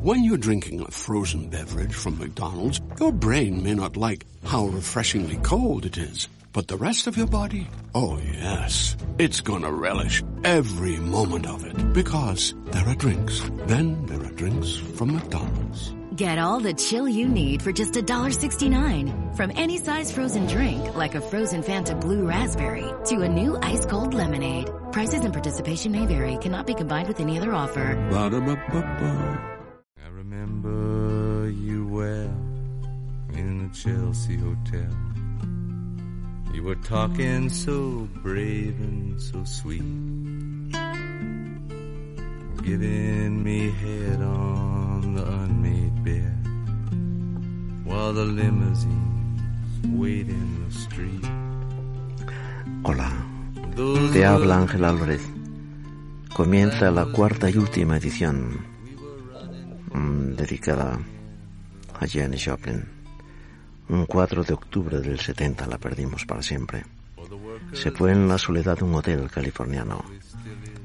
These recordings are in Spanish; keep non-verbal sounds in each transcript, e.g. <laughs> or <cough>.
When you're drinking a frozen beverage from McDonald's, your brain may not like how refreshingly cold it is. But the rest of your body? Oh yes. It's gonna relish every moment of it. Because there are drinks. Then there are drinks from McDonald's. Get all the chill you need for just $1.69. From any size frozen drink, like a frozen Fanta Blue Raspberry, to a new ice cold lemonade. Prices and participation may vary, cannot be combined with any other offer. Ba-da-ba-ba-ba. Remember you well in the Chelsea Hotel. You were talking so brave and so sweet, giving me head on the unmade bed while the limousines wait in the street. Hola, te habla Ángel Álvarez. Comienza la cuarta y última edición dedicada a Janis Joplin. Un 4 de octubre del 70 la perdimos para siempre. Se fue en la soledad de un hotel californiano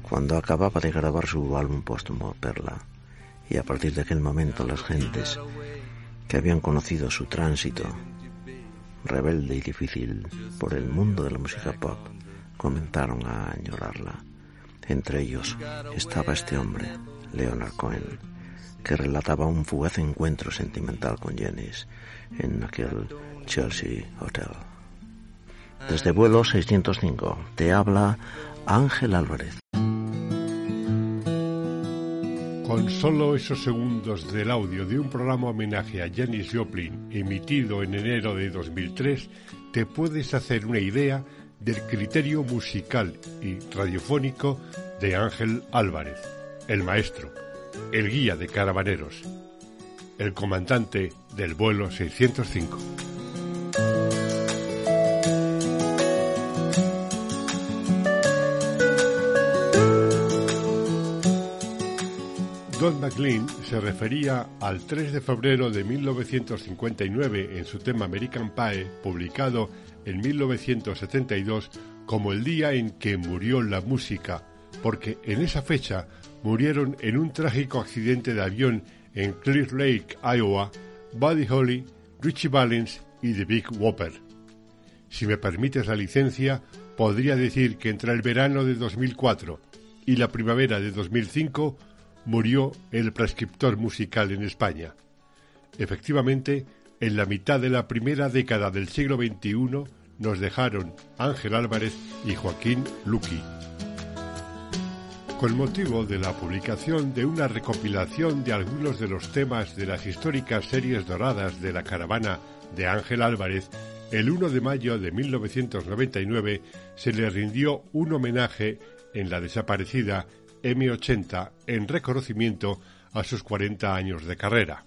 cuando acababa de grabar su álbum póstumo Perla. Y a partir de aquel momento las gentes que habían conocido su tránsito rebelde y difícil por el mundo de la música pop comenzaron a añorarla. Entre ellos estaba este hombre, Leonard Cohen, que relataba un fugaz encuentro sentimental con Janis en aquel Chelsea Hotel. Desde vuelo 605 te habla Ángel Álvarez. Con solo esos segundos del audio de un programa homenaje a Janis Joplin emitido en enero de 2003, te puedes hacer una idea del criterio musical y radiofónico de Ángel Álvarez, el maestro, el guía de caravaneros, el comandante del vuelo 605. Don McLean se refería al 3 de febrero de 1959 en su tema American Pie, publicado en 1972, como el día en que murió la música, porque en esa fecha murieron en un trágico accidente de avión en Clear Lake, Iowa, Buddy Holly, Richie Valens y The Big Whopper. Si me permites la licencia, podría decir que entre el verano de 2004 y la primavera de 2005 murió el prescriptor musical en España. Efectivamente, en la mitad de la primera década del siglo XXI nos dejaron Ángel Álvarez y Joaquín Luqui. Con motivo de la publicación de una recopilación de algunos de los temas de las históricas series doradas de la caravana de Ángel Álvarez, el 1 de mayo de 1999 se le rindió un homenaje en la desaparecida M80 en reconocimiento a sus 40 años de carrera.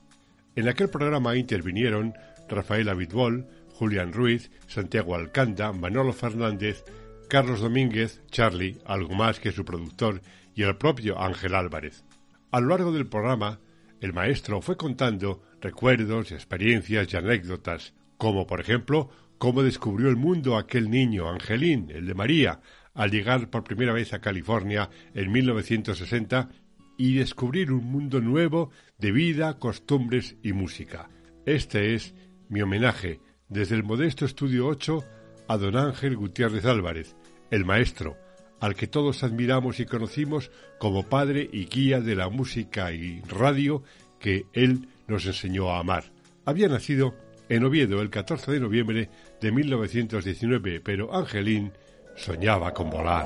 En aquel programa intervinieron Rafael Abitbol, Julián Ruiz, Santiago Alcanda, Manolo Fernández, Carlos Domínguez, Charlie, algo más que su productor, y el propio Ángel Álvarez. A lo largo del programa, el maestro fue contando recuerdos, experiencias y anécdotas, como por ejemplo cómo descubrió el mundo aquel niño, Angelín, el de María, al llegar por primera vez a California en 1960 y descubrir un mundo nuevo de vida, costumbres y música. Este es mi homenaje desde el modesto Estudio 8 a don Ángel Gutiérrez Álvarez, el maestro, al que todos admiramos y conocimos como padre y guía de la música y radio que él nos enseñó a amar. Había nacido en Oviedo el 14 de noviembre de 1919, pero Angelín soñaba con volar.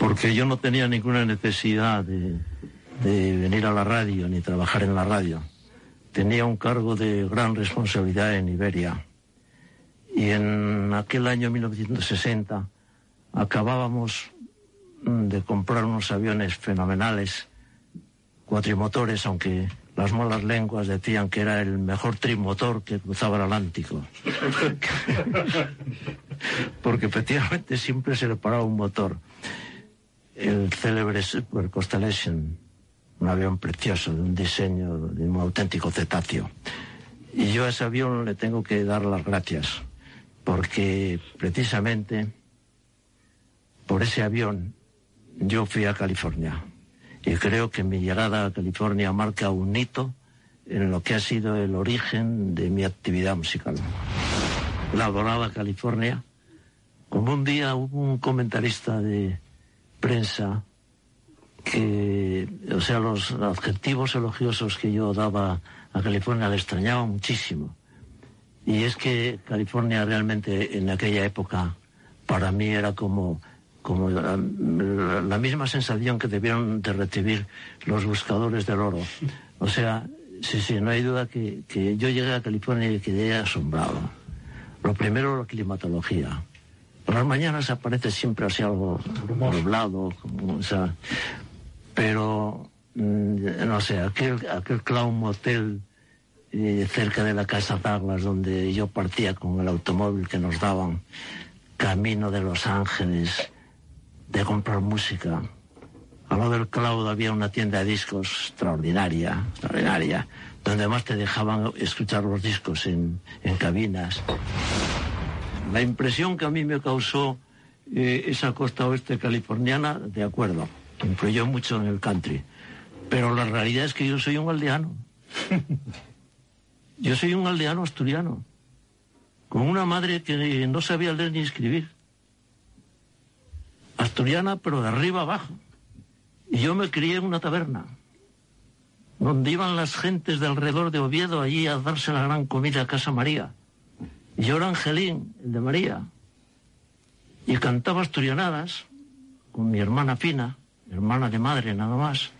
porque yo no tenía ninguna necesidad de, de venir a la radio ni trabajar en la radio. Tenía un cargo de gran responsabilidad en Iberia. Y en aquel año 1960 acabábamos mm, de comprar unos aviones fenomenales, cuatrimotores, aunque las malas lenguas decían que era el mejor trimotor que cruzaba el Atlántico. <laughs> Porque efectivamente siempre se le paraba un motor. El célebre Super Constellation, un avión precioso, de un diseño de un auténtico cetáceo. Y yo a ese avión le tengo que dar las gracias, porque precisamente por ese avión yo fui a California. Y creo que mi llegada a California marca un hito en lo que ha sido el origen de mi actividad musical. La adoraba California. Como un día hubo un comentarista de prensa que, o sea, los adjetivos elogiosos que yo daba a California le extrañaba muchísimo. Y es que California realmente en aquella época para mí era como, como la, la misma sensación que debieron de recibir los buscadores del oro. O sea, sí, sí, no hay duda que, que yo llegué a California y quedé asombrado. Lo primero, la climatología. Por las mañanas aparece siempre así algo nublado, o sea, pero mm, no sé, aquel, aquel clown motel eh, cerca de la casa Douglas donde yo partía con el automóvil que nos daban camino de Los Ángeles de comprar música. Al lado del Cloud había una tienda de discos extraordinaria, extraordinaria, donde además te dejaban escuchar los discos en, en cabinas. La impresión que a mí me causó eh, esa costa oeste californiana, de acuerdo, influyó mucho en el country. Pero la realidad es que yo soy un aldeano. <laughs> yo soy un aldeano asturiano, con una madre que no sabía leer ni escribir. Asturiana, pero de arriba abajo. Y yo me crié en una taberna, donde iban las gentes de alrededor de Oviedo allí a darse la gran comida a Casa María. Y yo era Angelín, el de María. Y cantaba asturianadas con mi hermana Fina, hermana de madre nada más.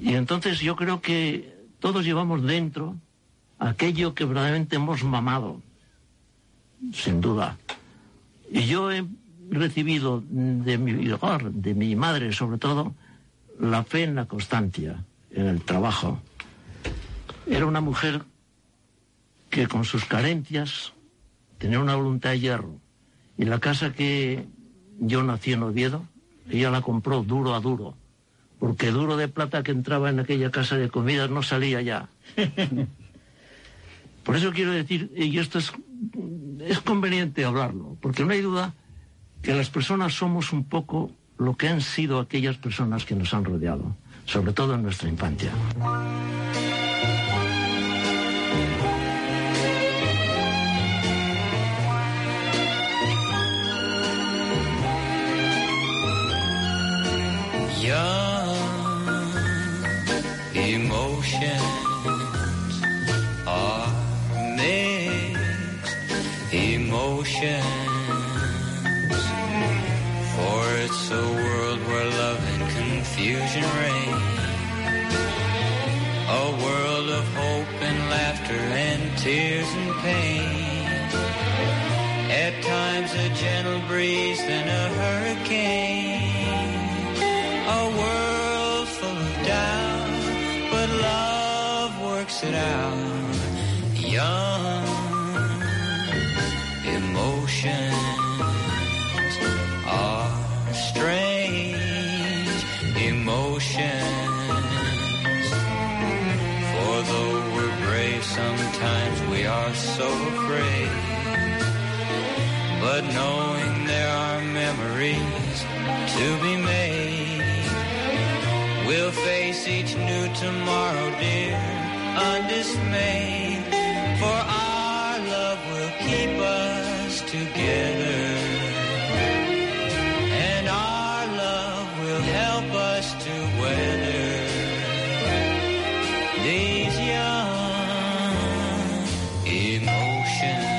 Y entonces yo creo que todos llevamos dentro aquello que verdaderamente hemos mamado, sin duda. Y yo he recibido de mi hogar, de mi madre sobre todo, la fe en la constancia, en el trabajo. Era una mujer que con sus carencias tenía una voluntad de hierro. Y la casa que yo nací en Oviedo, ella la compró duro a duro, porque duro de plata que entraba en aquella casa de comidas no salía ya. <laughs> Por eso quiero decir, y esto es, es conveniente hablarlo, porque no hay duda que las personas somos un poco lo que han sido aquellas personas que nos han rodeado, sobre todo en nuestra infancia. Young tears and pain. At times a gentle breeze, then a hurricane. A world full of doubt, but love works it out. Tomorrow, dear, undismayed. For our love will keep us together. And our love will help us to weather these young emotions.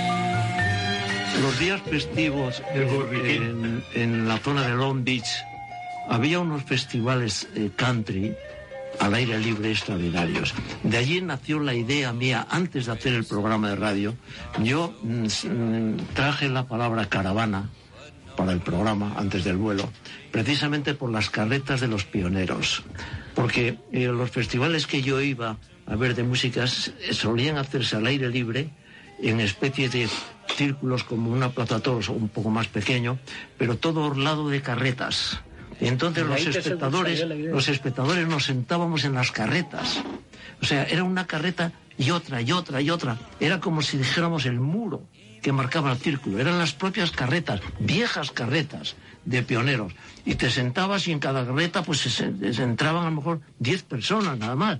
Los días festivos en, en la zona de Long Beach había unos festivales eh, country al aire libre extraordinarios. De allí nació la idea mía, antes de hacer el programa de radio, yo mm, mm, traje la palabra caravana para el programa antes del vuelo, precisamente por las carretas de los pioneros. Porque eh, los festivales que yo iba a ver de músicas solían hacerse al aire libre en especie de círculos como una plaza de toros un poco más pequeño, pero todo orlado de carretas. Y entonces los espectadores, los espectadores nos sentábamos en las carretas. O sea, era una carreta y otra y otra y otra. Era como si dijéramos el muro que marcaba el círculo. Eran las propias carretas, viejas carretas de pioneros. Y te sentabas y en cada carreta pues se, se entraban a lo mejor 10 personas nada más.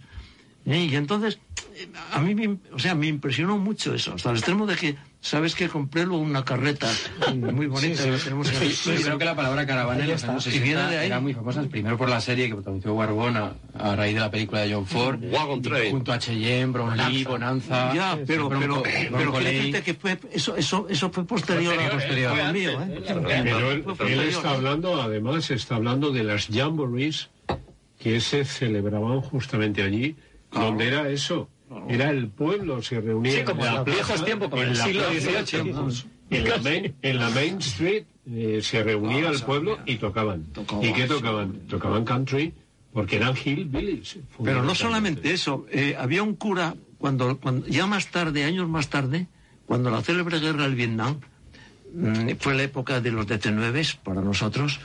Y entonces, eh, a mí, me, o sea, me impresionó mucho eso, hasta el extremo de que, ¿sabes que Compré luego una carreta muy bonita Sí, que sí. tenemos en Sí, creo que la palabra caravana en Ahí los está. años Y viene 60 de ahí. era muy famosa, primero por la serie que protagonizó Barbona a raíz de la película de John Ford, Wagon Train. junto a Cheyenne, Brownlee, Bonanza, Ya, pero, pero, pero decirte que fue, eso, eso, eso fue posterior, a, Posterior, mío, ¿eh? claro. Pero él, está hablando, además, está hablando de las jamborees que se celebraban justamente allí, donde era eso. Era el pueblo, se reunía Sí, como en la en los viejos plaza, tiempos, como en en el la siglo plaza, XVIII. En la main, en la main street eh, se reunía el pueblo y tocaban. ¿Y qué sí. tocaban? Tocaban country, porque eran hillbillies. Pero no solamente eso, eh, había un cura, cuando, cuando ya más tarde, años más tarde, cuando la célebre guerra del Vietnam, mm, fue la época de los DC-9 para nosotros,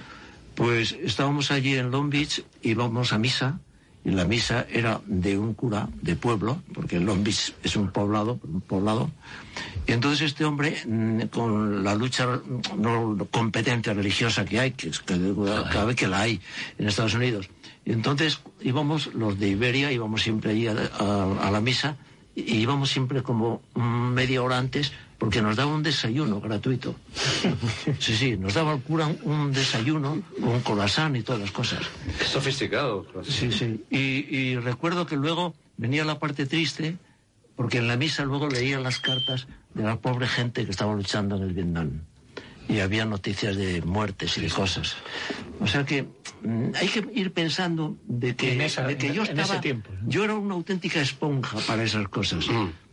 pues estábamos allí en Long Beach, íbamos a misa, y la misa era de un cura de pueblo, porque Beach es un poblado, poblado, y entonces este hombre, mm, con la lucha mm, no competencia religiosa que hay, que, es que cada vez que la hay en Estados Unidos, y entonces íbamos, los de Iberia, íbamos siempre allí a, la misa, y íbamos siempre como media hora antes, porque nos daba un desayuno gratuito. Sí, sí, nos daba el cura un, un desayuno, con corazón y todas las cosas. Qué sofisticado. Sí, sí. Y, y recuerdo que luego venía la parte triste, porque en la misa luego leían las cartas de la pobre gente que estaba luchando en el Vietnam. Y había noticias de muertes y de cosas. O sea que mm, hay que ir pensando de que, esa- de que en- yo en estaba. ese tiempo, ¿no? Yo era una auténtica esponja para esas cosas.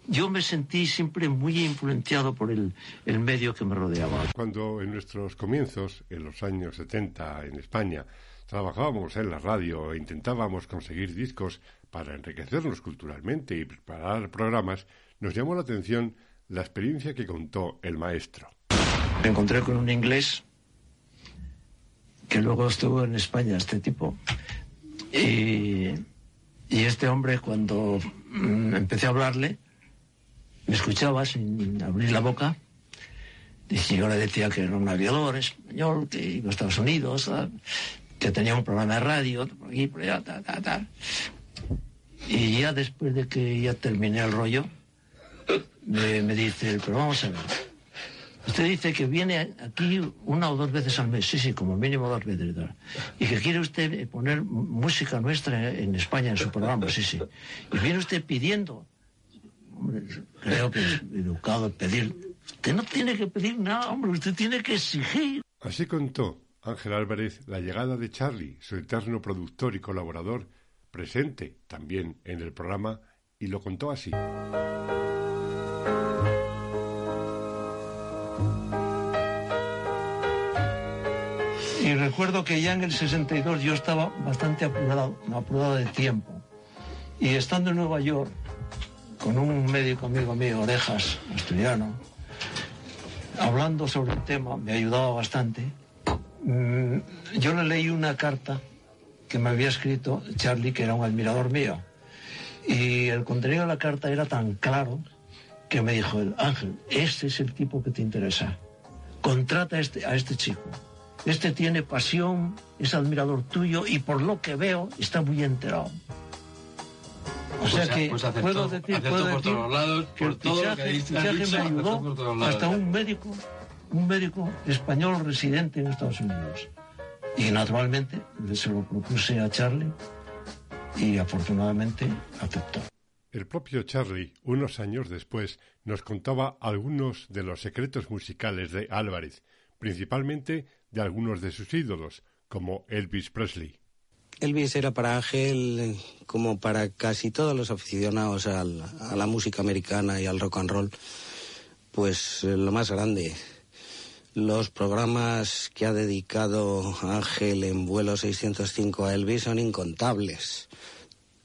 Yo me sentí siempre muy influenciado por el, el medio que me rodeaba. Cuando en nuestros comienzos, en los años 70 en España, trabajábamos en la radio e intentábamos conseguir discos para enriquecernos culturalmente y preparar programas, nos llamó la atención la experiencia que contó el maestro. Me encontré con un inglés que luego estuvo en España, este tipo. Y, y este hombre, cuando mm, empecé a hablarle, me escuchaba sin abrir la boca. Y yo le decía que era un aviador español, que iba a Estados Unidos, ah, que tenía un programa de radio, por aquí, por allá, ta, ta, ta. Y ya después de que ya terminé el rollo, me, dice, pero vamos a ver, Usted dice que viene aquí una o dos veces al mes, sí, sí, como mínimo dos veces. tal. Y que quiere usted poner música nuestra en España en su programa, sí, sí. Y viene usted pidiendo. Hombre, creo que es educado pedir. Usted no tiene que pedir nada, hombre, usted tiene que exigir. Así contó Ángel Álvarez la llegada de Charlie, su eterno productor y colaborador, presente también en el programa, y lo contó así. Y recuerdo que ya en el 62 yo estaba bastante apurado, apurado de tiempo. Y estando en Nueva York, con un médico amigo mío, Orejas, asturiano, hablando sobre el tema, me ayudaba bastante. Mm, Yo le leí una carta que me había escrito Charlie, que era un admirador mío. Y el contenido de la carta era tan claro que me dijo él, Ángel, este es el tipo que te interesa. Contrata a este, a este chico. Este tiene pasión, es admirador tuyo y por lo que veo está muy enterado. O sea Pues a- que pues acertó- puedo decir, puedo por decir todos lados, que por el todo lo que dicho, me ayudó hasta un médico, un médico español residente en Estados Unidos. Y naturalmente se lo propuse a Charlie y afortunadamente aceptó. El propio Charlie, unos años después, nos contaba algunos de los secretos musicales de Álvarez, principalmente de algunos de sus ídolos, como Elvis Presley. Elvis era para Ángel, como para casi todos los aficionados al- a la música americana y al rock and roll, pues eh, lo más grande. Los programas que ha dedicado Ángel en vuelo 605 a Elvis son incontables.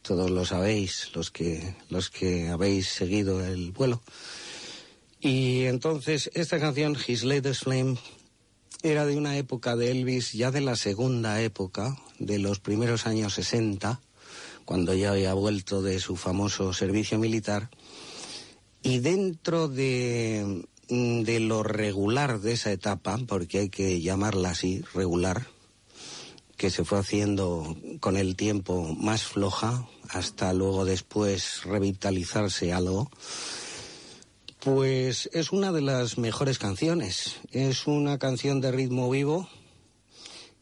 Todos lo sabéis, los que, los que habéis seguido el vuelo. Y entonces esta canción, His Latest Flame, era de una época de Elvis, ya de la segunda época, de los primeros años 60, cuando ya había vuelto de su famoso servicio militar. Y dentro de, mm, de lo regular de esa etapa, porque hay que llamarla así, regular, que se fue haciendo con el tiempo más floja, hasta luego después revitalizarse algo, pues es una de las mejores canciones. Es una canción de ritmo vivo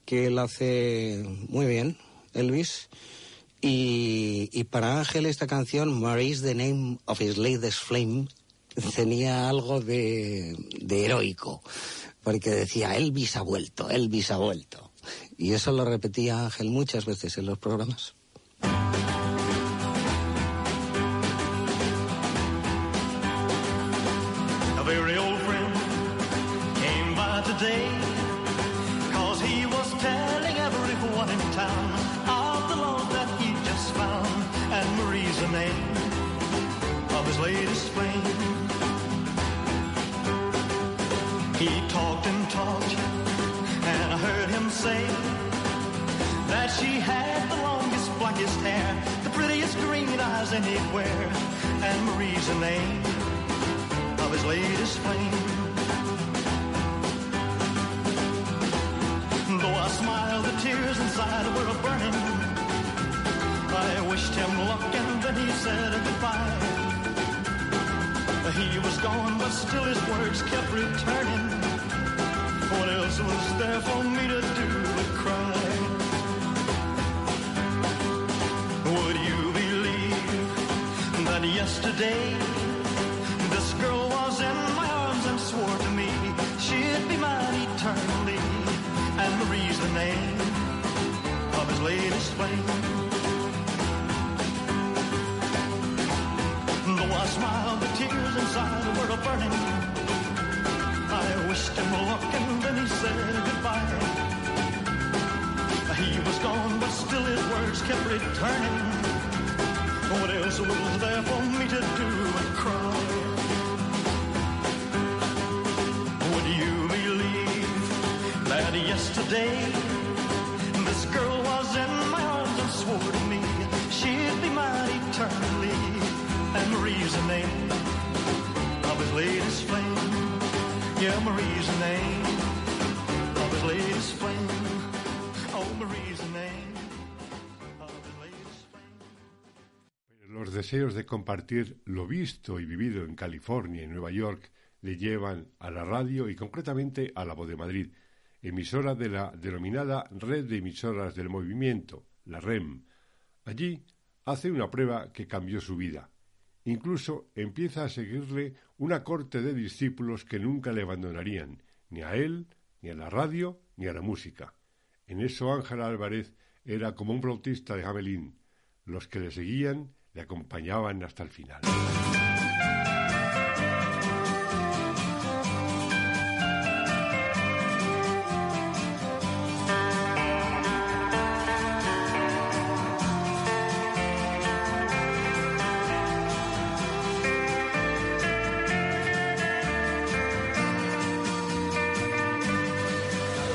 que él hace muy bien, Elvis. Y, para Ángel esta canción, Mary's the Name of His Latest Flame, tenía algo de, de heroico, porque decía, Elvis ha vuelto, Elvis ha vuelto. Y eso lo repetía Ángel muchas veces en los programas. Anywhere. And Marie's the name of his latest flame. Though I smiled, the tears inside were burning. I wished him luck and then he said goodbye. He was gone, but still his words kept returning. What else was there for me to do but cry? Yesterday. This girl was in my arms and swore to me she'd be mine eternally. And Marie's the name of his latest flame. Though I smiled, the tears inside were a burning. I wished him luck and then he said goodbye. He was gone, but still his words kept returning. What else was there for me to do but cry? Would you believe that yesterday this girl was in my arms and swore to me she'd be mine eternally? And Marie's the name of his latest flame. Yeah, Marie's the name deseos de compartir lo visto y vivido en California y Nueva York le llevan a la radio y concretamente a la Voz de Madrid, emisora de la denominada Red de Emisoras del Movimiento, la REM. Allí hace una prueba que cambió su vida. Incluso empieza a seguirle una corte de discípulos que nunca le abandonarían, ni a él, ni a la radio, ni a la música. En eso Ángel Álvarez era como un flautista de Hamelin. Los que le seguían le acompañaban hasta el final.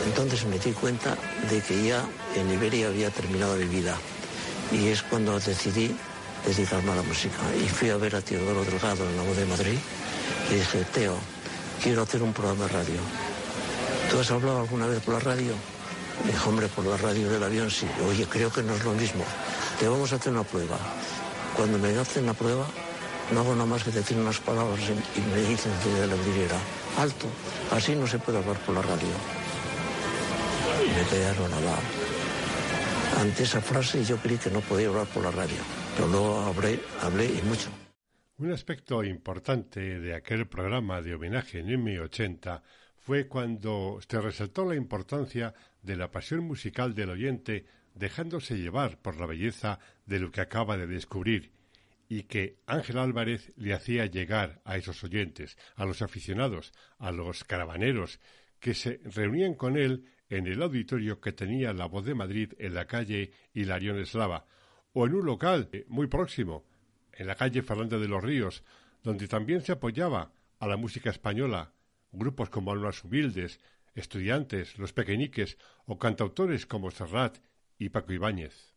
Entonces me di cuenta de que ya en Iberia había terminado mi vida. Y es cuando decidí dedicarme a la música. Y fui a ver a Teodoro Delgado en la voz de Madrid y dije, Teo, quiero hacer un programa de radio. ¿Tú has hablado alguna vez por la radio? Me dijo, hombre, por la radio del avión sí. Oye, creo que no es lo mismo. Te vamos a hacer una prueba. Cuando me hacen la prueba, no hago nada más que decir unas palabras y me dicen de la vidriera, alto, así no se puede hablar por la radio. Me quedaron la... Ante esa frase yo creí que no podía hablar por la radio hablé, hablé y mucho. Un aspecto importante de aquel programa de homenaje en M80 fue cuando se resaltó la importancia de la pasión musical del oyente dejándose llevar por la belleza de lo que acaba de descubrir y que Ángel Álvarez le hacía llegar a esos oyentes, a los aficionados, a los caravaneros, que se reunían con él en el auditorio que tenía la voz de Madrid en la calle Hilarión Eslava, o en un local eh, muy próximo, en la calle Fernández de los Ríos, donde también se apoyaba a la música española, grupos como Almas Humildes, estudiantes, los pequeñiques o cantautores como Serrat y Paco Ibáñez.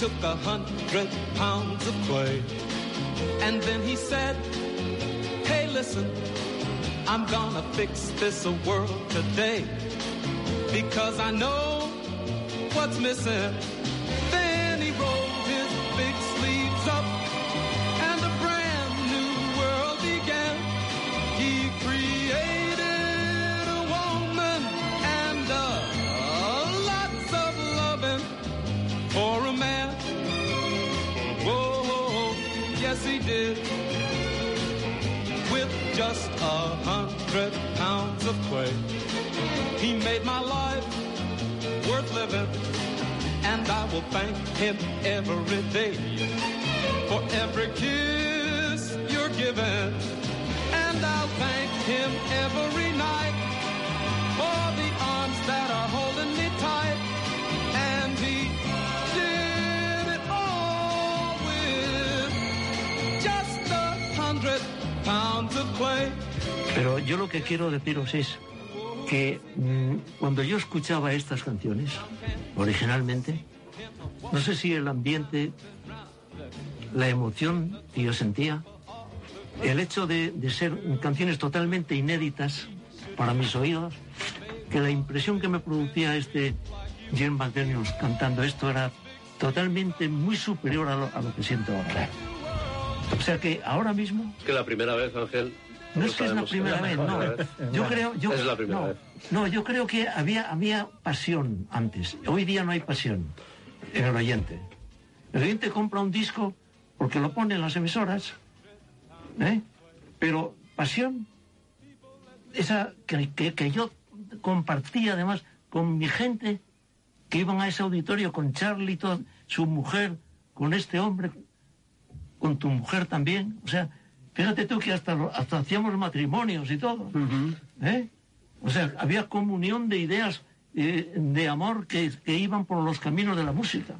Took a hundred pounds of clay. And then he said, Hey, listen, I'm gonna fix this world today. Because I know what's missing. Hundred pounds of clay, he made my life worth living, and I will thank him every day for every kiss you're giving, and I'll thank him every night for the arms that are holding me tight, and he did it all with just a hundred pounds of clay. Pero yo lo que quiero deciros es que mm, cuando yo escuchaba estas canciones, originalmente, no sé si el ambiente, la emoción que yo sentía, el hecho de, de ser canciones totalmente inéditas para mis oídos, que la impresión que me producía este Jim McDaniels cantando esto era totalmente muy superior a lo, a lo que siento ahora. O sea que ahora mismo Que la primera vez, Ángel. No es que es la primera vez, no. Yo creo, yo, Es la primera no, vez. no, yo creo que había, había pasión antes. Hoy día no hay pasión en el oyente. El oyente compra un disco porque lo pone en las emisoras, ¿eh? pero pasión, esa que, que- que yo compartía además con mi gente que iban a ese auditorio con Charlie, todo, su mujer, con este hombre, con tu mujer también. O sea, fíjate tú que hasta, hasta hacíamos matrimonios y todo. ¿eh? O sea, había comunión de ideas eh, de amor que, que iban por los caminos de la música.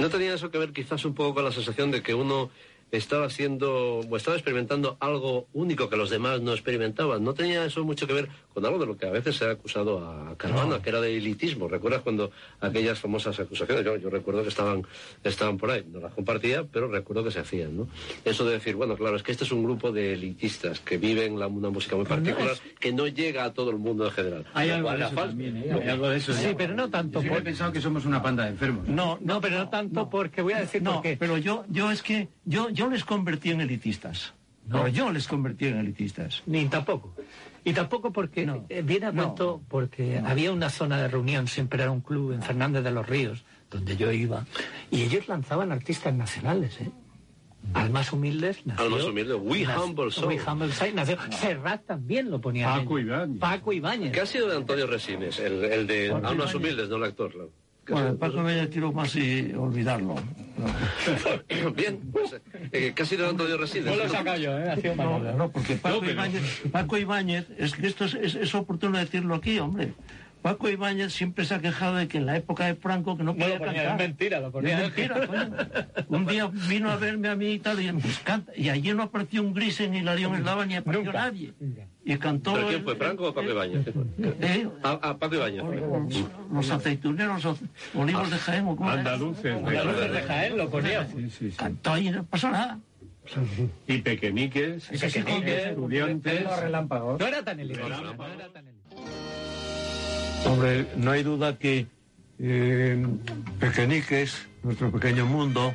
¿No tenía eso que ver quizás un poco con la sensación de que uno estaba haciendo o estaba experimentando algo único que los demás no experimentaban? ¿No tenía eso mucho que ver con algo de lo que a veces se ha acusado a Caravana, que era de elitismo? ¿Recuerdas cuando aquellas famosas acusaciones? Yo, yo recuerdo que estaban, estaban por ahí, no las compartía, pero recuerdo que se hacían, ¿no? Eso de decir, bueno, claro, es que este es un grupo de elitistas que viven la- una música muy no particular es- que no llega a todo el mundo en general. Hay Lo algo de eso también, ¿eh? Lo- Hay algo de eso. Sí, pero no tanto Yo por- he pensado que somos una panda de enfermos. No, No, pero no tanto porque voy a decir no, por qué. pero yo, yo es que yo, yo les convertí en elitistas. No, yo les convertí en elitistas. Ni tampoco. Y tampoco porque eh, viene a cuento porque había una zona de reunión, siempre era un club en Fernández de los Ríos, donde yo iba, y ellos lanzaban artistas nacionales, ¿eh? Al más humildes nació... Al más humilde, We nació- Humble Soul. We Humble Soul nació. Serrat también lo ponía. Paco Ibáñez. Paco Ibáñez. ¿Qué ha sido de Antonio Resines? El, el de Almas Ibáñez. Humildes, no el actor, Bueno, Paco Ibáñez quiero más y olvidarlo. <laughs> Bien, pues, eh, ¿qué ha sido de Antonio Resines? No lo he sacado yo, ¿eh? Ha sido No, no, porque Paco, No, pero- Ibáñez, Paco Ibáñez, es que esto es, es- es oportuno decirlo aquí, hombre. Paco Ibáñez siempre se ha quejado de que en la época de Franco que no No podía lo ponía, cantar. es mentira, lo ponía. Es mentira, coño. <laughs> Un día vino a verme a mí y tal, y pues canta. Y allí no apareció un gris en Hilarión Eslava ni apareció nadie. Y cantó ¿Pero quién el- fue, Franco o Paco Ibáñez? eh, Ah, ah, Paco Ibáñez. los aceituneros, o- olivos de Jaén, o cómo era? Andaluces. Andaluces de Jaén lo ponía. Sí, sí, sí. Cantó y no pasó nada. Y pequeñiques, Pequeñiques, estudiantes. No era tan elitista. no era tan elitista. Hombre, no hay duda que eh, Pequeñiques, nuestro pequeño mundo,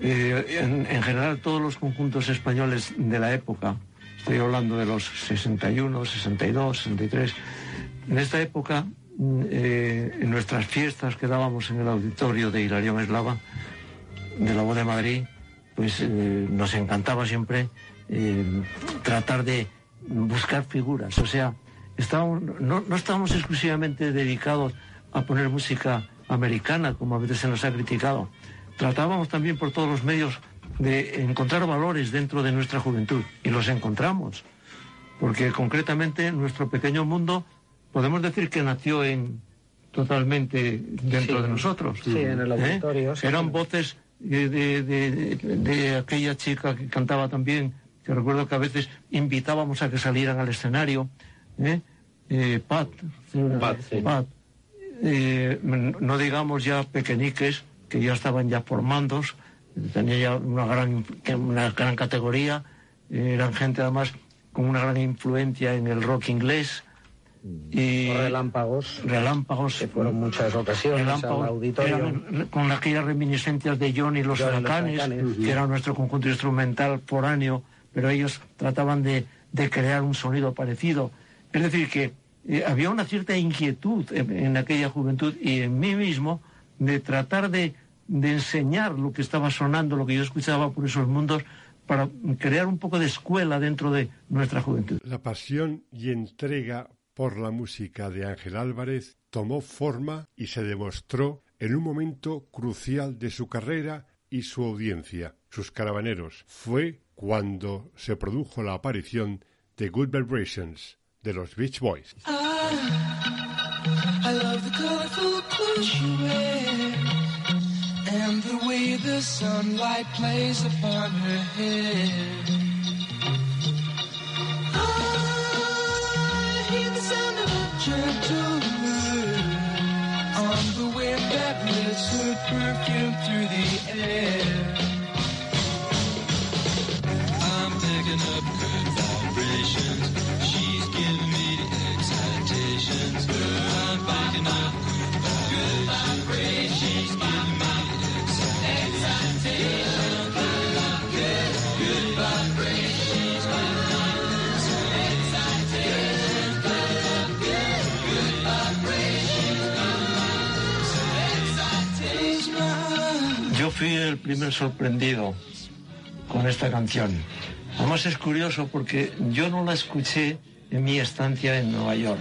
eh, en, en general todos los conjuntos españoles de la época, estoy hablando de los 61, 62, 63, en esta época, eh, en nuestras fiestas que dábamos en el auditorio de Hilarión Eslava, de la voz de Madrid, pues nos encantaba siempre tratar de buscar figuras. O sea, estábamos, no, no estábamos exclusivamente dedicados a poner música americana, como a veces se nos ha criticado. Tratábamos también por todos los medios de encontrar valores dentro de nuestra juventud. Y los encontramos. Porque concretamente nuestro pequeño mundo podemos decir que nació en totalmente dentro Sí. de nosotros. Sí, en el ¿Eh? auditorio, sí. Eran voces de, de- de- de aquella chica que cantaba también, que recuerdo que a veces invitábamos a que salieran al escenario. ¿eh? Eh, Pat, Pat, sí. Pat. Eh, no digamos ya pequeñiques, que ya estaban ya formandos, tenía ya una gran, una gran categoría, eran gente además con una gran influencia en el rock inglés. Y relámpagos. Relámpagos. Que fueron muchas ocasiones al auditorio. eran con aquellas reminiscencias de John y los huracanes, que era nuestro conjunto instrumental foráneo, pero ellos trataban de, de crear un sonido parecido. Es decir, que eh, había una cierta inquietud en, aquella juventud y en mí mismo de tratar de, de enseñar lo que estaba sonando, lo que yo escuchaba por esos mundos, para crear un poco de escuela dentro de nuestra juventud. La pasión y entrega por la música de Ángel Álvarez tomó forma y se demostró en un momento crucial de su carrera y su audiencia, sus caravaneros. Fue cuando se produjo la aparición de Good Vibrations de los Beach Boys. I love the colorful fui el primer sorprendido con esta canción. Además es curioso porque yo no la escuché en mi estancia en Nueva York,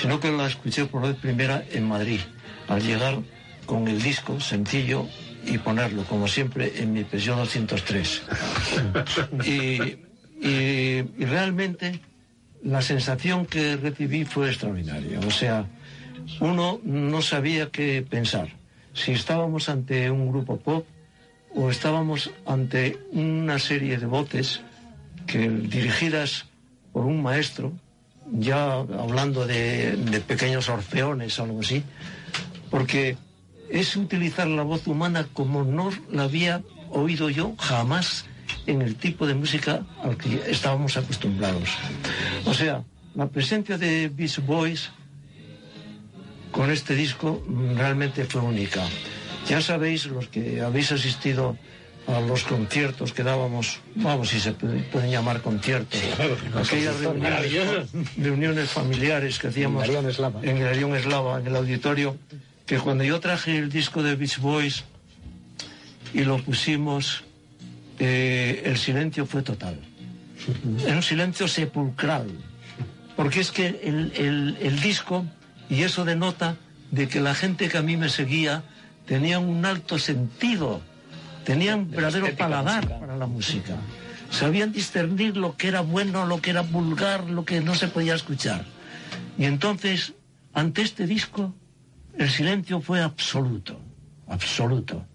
sino que la escuché por vez primera en Madrid, al llegar con el disco sencillo y ponerlo, como siempre, en mi pensión 203. <laughs> Y, y- y realmente la sensación que recibí fue extraordinaria. O sea, uno no sabía qué pensar. Si estábamos ante un grupo pop o estábamos ante una serie de botes que dirigidas por un maestro, ya hablando de, de pequeños orfeones o algo así, porque es utilizar la voz humana como no la había oído yo jamás en el tipo de música al que estábamos acostumbrados. O sea, la presencia de Beach Boys con este disco realmente fue única. Ya sabéis, los que habéis asistido a los conciertos que dábamos, vamos, si se puede- pueden llamar conciertos, aquellas reuniones, reuniones familiares que hacíamos En el Arión Eslava. en el Arión Eslava, en el auditorio, que cuando yo traje el disco de Beach Boys y lo pusimos, eh, el silencio fue total. <laughs> Era un silencio sepulcral. Porque es que el, el- el disco, y eso denota de que la gente que a mí me seguía tenía un alto sentido, tenían verdadero estética paladar musical. para la música. Sabían discernir lo que era bueno, lo que era vulgar, lo que no se podía escuchar. Y entonces, ante este disco, el silencio fue absoluto, absoluto.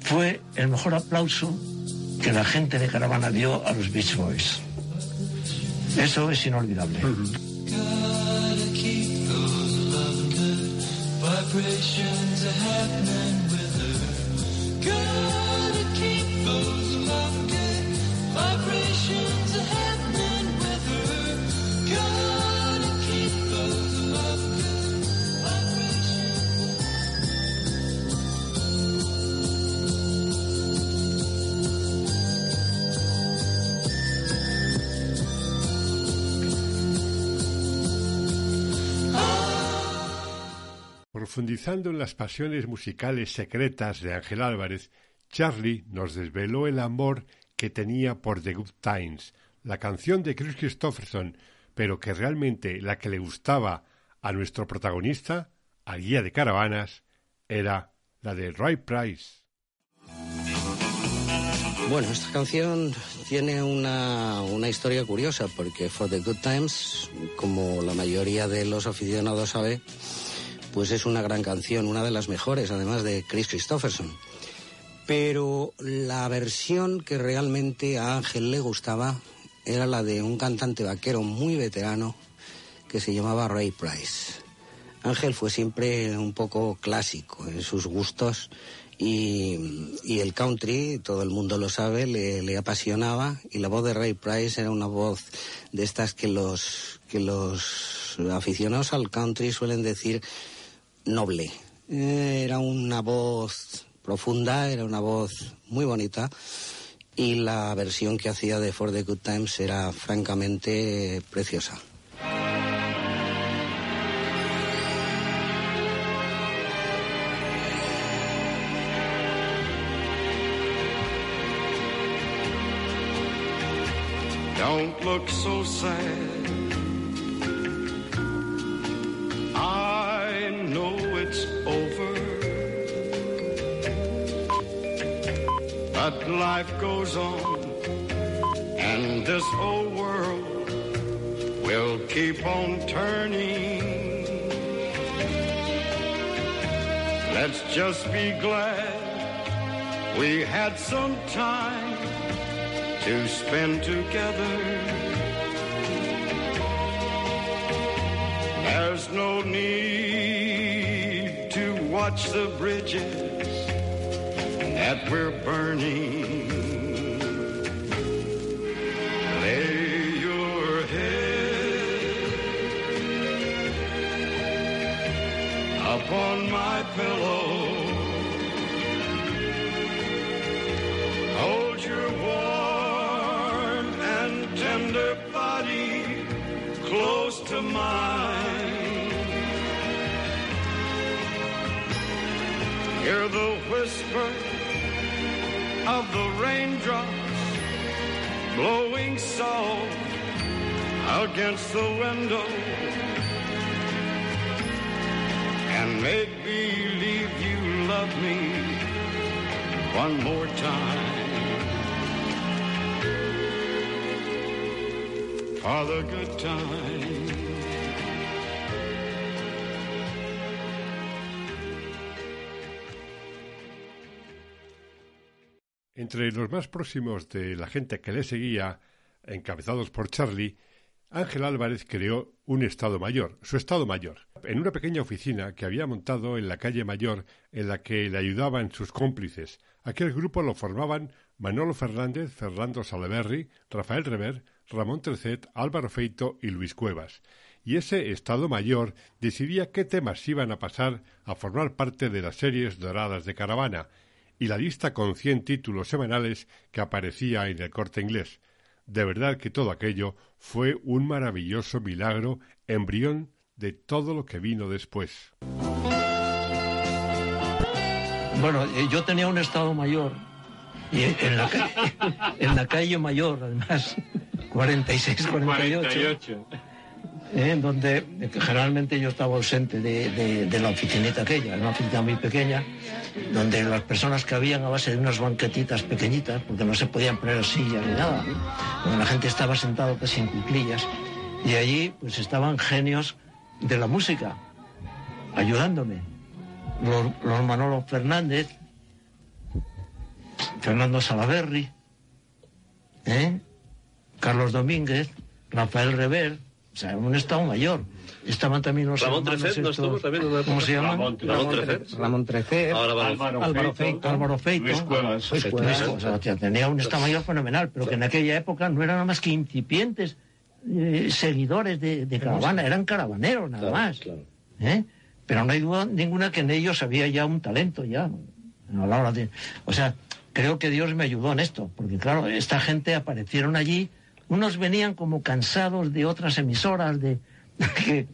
Fue el mejor aplauso que la gente de Caravana dio a los Beach Boys. Eso es inolvidable. Vibrations are happening with her. Gotta keep those loving good vibrations are happening with her. Gotta Profundizando en las pasiones musicales secretas de Ángel Álvarez, Charlie nos desveló el amor que tenía por The Good Times, la canción de Chris Christopherson, pero que realmente la que le gustaba a nuestro protagonista, al guía de caravanas, era la de Roy Price. Bueno, esta canción tiene una, una historia curiosa porque For the Good Times, como la mayoría de los aficionados sabe, pues es una gran canción, una de las mejores, además de Chris Christopherson. Pero la versión que realmente a Ángel le gustaba era la de un cantante vaquero muy veterano que se llamaba Ray Price. Ángel fue siempre un poco clásico en sus gustos Y, y el country, todo el mundo lo sabe, le, le apasionaba y la voz de Ray Price era una voz de estas que los, que los aficionados al country suelen decir noble. Era una voz profunda, era una voz muy bonita y la versión que hacía de For the Good Times era francamente preciosa. But life goes on, and this old world will keep on turning. Let's just be glad we had some time to spend together. There's no need to watch the bridges that we're burning. Lay your head upon my pillow. Hold your warm and tender body close to mine. Hear the whisper of the raindrops blowing soft against the window and make believe you love me one more time. For the good time. Entre los más próximos de la gente que le seguía, encabezados por Charlie, Ángel Álvarez creó un Estado Mayor, su Estado Mayor, en una pequeña oficina que había montado en la calle Mayor en la que le ayudaban sus cómplices. Aquel grupo lo formaban Manolo Fernández, Fernando Salaverry, Rafael Rever, Ramón Trecet, Álvaro Feito y Luis Cuevas. Y ese Estado Mayor decidía qué temas iban a pasar a formar parte de las series doradas de Caravana y la lista con cien títulos semanales que aparecía en el corte inglés. De verdad que todo aquello fue un maravilloso milagro, embrión de todo lo que vino después. Bueno, eh, yo tenía un estado mayor y en la, <laughs> en la calle mayor, además, 46, 48, eh, en donde eh, generalmente yo estaba ausente de, la oficinita aquella, una oficina muy pequeña, donde las personas que habían a base de unas banquetitas pequeñitas, porque no se podían poner sillas ni nada, donde la gente estaba sentado casi en cuclillas, y allí pues estaban genios de la música, ayudándome los, Manolo Fernández, Fernando Salaverry, ¿eh? Carlos Domínguez, Rafael Rever, o sea, un estado mayor. Estaban también los Ramón Trecet no estuvo también una ¿Cómo se llaman? Ramón- Ramón Trecet. Ramón Trecet, Álvaro, Álvaro Feito, Álvaro Feito, Luis Cuevas. Luis Cuevas, o sea, que tenía un estado mayor fenomenal, pero que en aquella época no eran nada más que incipientes eh, seguidores de, de caravana, eran caravaneros nada más. ¿eh? Pero no hay duda ninguna que en ellos había ya un talento ya. a la hora de- o sea, creo que Dios me ayudó en esto, porque claro, esta gente aparecieron allí, unos venían como cansados de otras emisoras, de que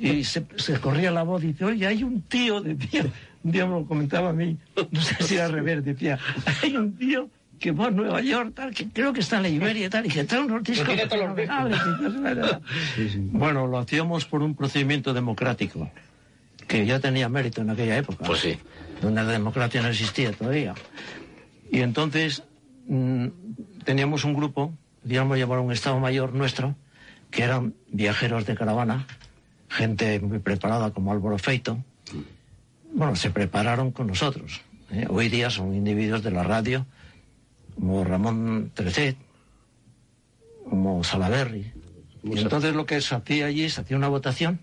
y se, se corría la voz y dice, oye, hay un tío, decía, un día me lo comentaba a mí, no sé si era revés, decía, hay un tío que va a Nueva York, tal, que creo que está en la Iberia y tal, y que trae unos <laughs> discos. Bueno, lo hacíamos por un procedimiento democrático, que ya tenía mérito en aquella época. Pues sí. Donde la democracia no existía todavía. Y entonces mm, teníamos un grupo, digamos llamar un Estado Mayor nuestro, que eran viajeros de caravana, gente muy preparada como Álvaro Feito. Bueno, se prepararon con nosotros. ¿eh? Hoy día son individuos de la radio, como Ramón Trecet, como Salaberry. Y entonces lo que se hacía allí, se hacía una votación